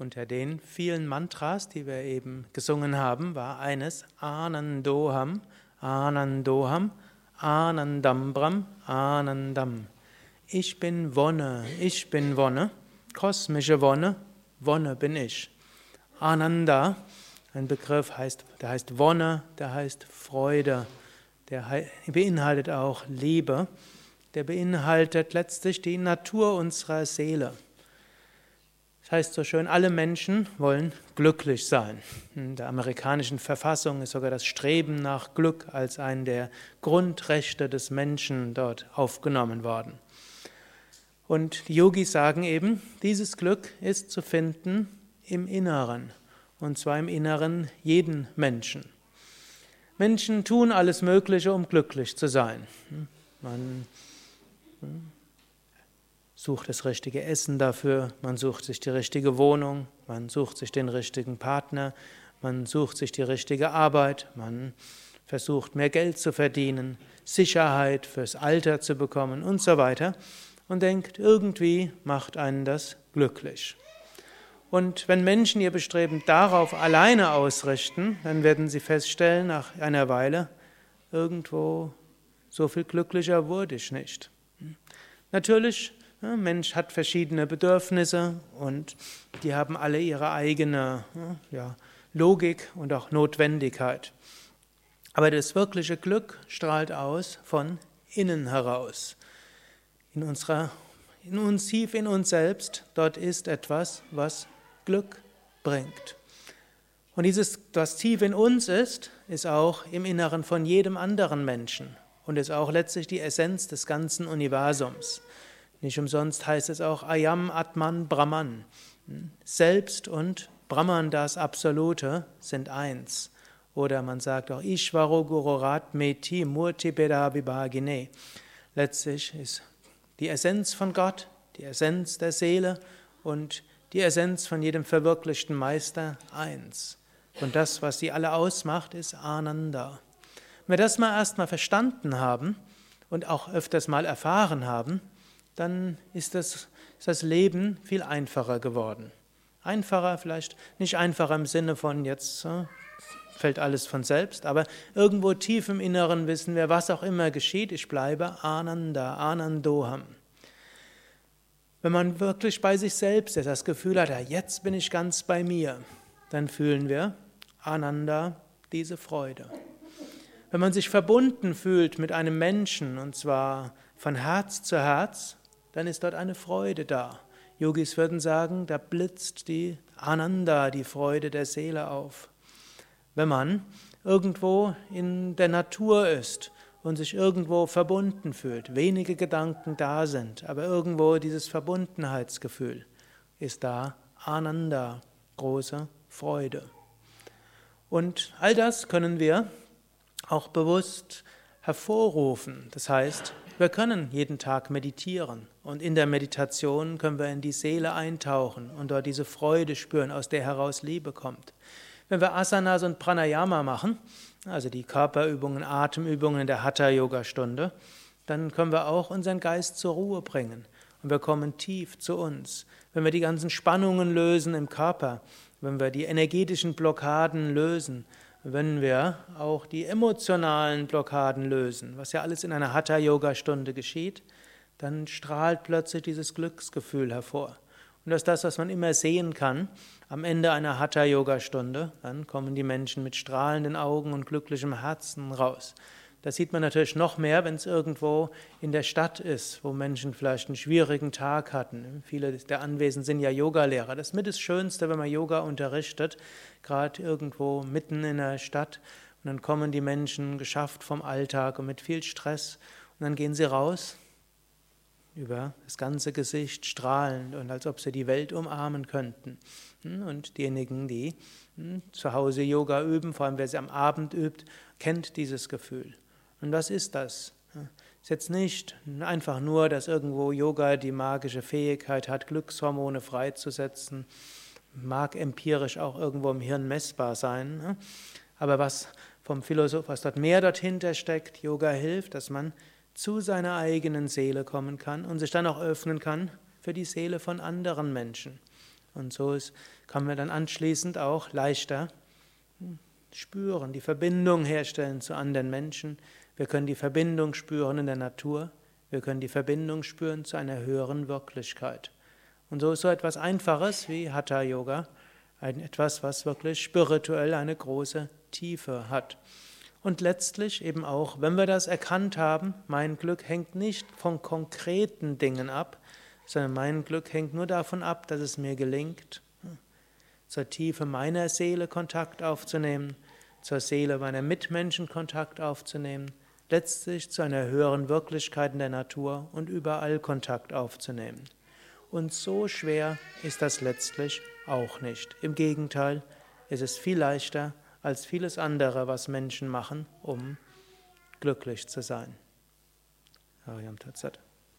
Unter den vielen Mantras, die wir eben gesungen haben, war eines Anandoham, Anandoham, Anandambram, Anandam. Ich bin Wonne, ich bin Wonne, kosmische Wonne, Wonne bin ich. Ananda, ein Begriff, heißt, der heißt Wonne, der heißt Freude, der beinhaltet auch Liebe, der beinhaltet letztlich die Natur unserer Seele. Das heißt so schön, alle Menschen wollen glücklich sein. In der amerikanischen Verfassung ist sogar das Streben nach Glück als ein der Grundrechte des Menschen dort aufgenommen worden. Und die Yogis sagen eben, dieses Glück ist zu finden im Inneren, und zwar im Inneren jeden Menschen. Menschen tun alles Mögliche, um glücklich zu sein. Man sucht das richtige Essen dafür, man sucht sich die richtige Wohnung, man sucht sich den richtigen Partner, man sucht sich die richtige Arbeit, man versucht mehr Geld zu verdienen, Sicherheit fürs Alter zu bekommen und so weiter und denkt, irgendwie macht einen das glücklich. Und wenn Menschen ihr Bestreben darauf alleine ausrichten, dann werden sie feststellen, nach einer Weile, irgendwo so viel glücklicher wurde ich nicht. Natürlich, ein Mensch hat verschiedene Bedürfnisse und die haben alle ihre eigene ja, Logik und auch Notwendigkeit. Aber das wirkliche Glück strahlt aus von innen heraus in unserer, in uns tief in uns selbst, dort ist etwas, was Glück bringt. Und dieses, was tief in uns ist, ist auch im Inneren von jedem anderen Menschen und ist auch letztlich die Essenz des ganzen Universums. Nicht umsonst heißt es auch Ayam Atman Brahman. Selbst und Brahman, das Absolute, sind eins. Oder man sagt auch Ishvaro Gururat Meti Murti Beda. Letztlich ist die Essenz von Gott, die Essenz der Seele und die Essenz von jedem verwirklichten Meister eins. Und das, was sie alle ausmacht, ist Ananda. Wenn wir das mal erstmal verstanden haben und auch öfters mal erfahren haben, dann ist das, ist das Leben viel einfacher geworden. Einfacher, vielleicht nicht einfacher im Sinne von jetzt äh, fällt alles von selbst, aber irgendwo tief im Inneren wissen wir, was auch immer geschieht, ich bleibe Ananda, Anandoham. Wenn man wirklich bei sich selbst ist, das Gefühl hat, ja, jetzt bin ich ganz bei mir, dann fühlen wir Ananda, diese Freude. Wenn man sich verbunden fühlt mit einem Menschen, und zwar von Herz zu Herz, dann ist dort eine Freude da. Yogis würden sagen, da blitzt die Ananda, die Freude der Seele auf wenn man irgendwo in der Natur ist und sich irgendwo verbunden fühlt, wenige Gedanken da sind, aber irgendwo dieses Verbundenheitsgefühl ist da Ananda, große Freude. Und all das können wir auch bewusst hervorrufen. Das heißt, wir können jeden Tag meditieren und in der Meditation können wir in die Seele eintauchen und dort diese Freude spüren, aus der heraus Liebe kommt. Wenn wir Asanas und Pranayama machen, also die Körperübungen, Atemübungen in der Hatha-Yoga-Stunde, dann können wir auch unseren Geist zur Ruhe bringen und wir kommen tief zu uns. Wenn wir die ganzen Spannungen lösen im Körper, wenn wir die energetischen Blockaden lösen, wenn wir auch die emotionalen Blockaden lösen, was ja alles in einer Hatha-Yoga-Stunde geschieht, dann strahlt plötzlich dieses Glücksgefühl hervor. Und das ist das, was man immer sehen kann. Am Ende einer Hatha-Yoga-Stunde, dann kommen die Menschen mit strahlenden Augen und glücklichem Herzen raus. Das sieht man natürlich noch mehr, wenn es irgendwo in der Stadt ist, wo Menschen vielleicht einen schwierigen Tag hatten. Viele der Anwesenden sind ja Yogalehrer. Das ist mit das Schönste, wenn man Yoga unterrichtet, gerade irgendwo mitten in der Stadt. Und dann kommen die Menschen geschafft vom Alltag und mit viel Stress. Und dann gehen sie raus über das ganze Gesicht strahlend und als ob sie die Welt umarmen könnten. Hm, und diejenigen, die hm, zu Hause Yoga üben, vor allem wer sie am Abend übt, kennt dieses Gefühl. Und was ist das? Ist jetzt nicht einfach nur, dass irgendwo Yoga die magische Fähigkeit hat, Glückshormone freizusetzen, mag empirisch auch irgendwo im Hirn messbar sein. Aber was vom Philosoph, was dort mehr dahinter steckt, Yoga hilft, dass man zu seiner eigenen Seele kommen kann und sich dann auch öffnen kann für die Seele von anderen Menschen. Und so ist, kann man dann anschließend auch leichter hm, spüren, die Verbindung herstellen zu anderen Menschen. Wir können die Verbindung spüren in der Natur. Wir können die Verbindung spüren zu einer höheren Wirklichkeit. Und so ist so etwas Einfaches wie Hatha Yoga, etwas, was wirklich spirituell eine große Tiefe hat. Und letztlich eben auch, wenn wir das erkannt haben, mein Glück hängt nicht von konkreten Dingen ab, sondern mein Glück hängt nur davon ab, dass es mir gelingt, zur Tiefe meiner Seele Kontakt aufzunehmen, zur Seele meiner Mitmenschen Kontakt aufzunehmen, letztlich zu einer höheren Wirklichkeit in der Natur und überall Kontakt aufzunehmen. Und so schwer ist das letztlich auch nicht. Im Gegenteil, es ist viel leichter als vieles andere, was Menschen machen, um glücklich zu sein. Ariam Tatsat.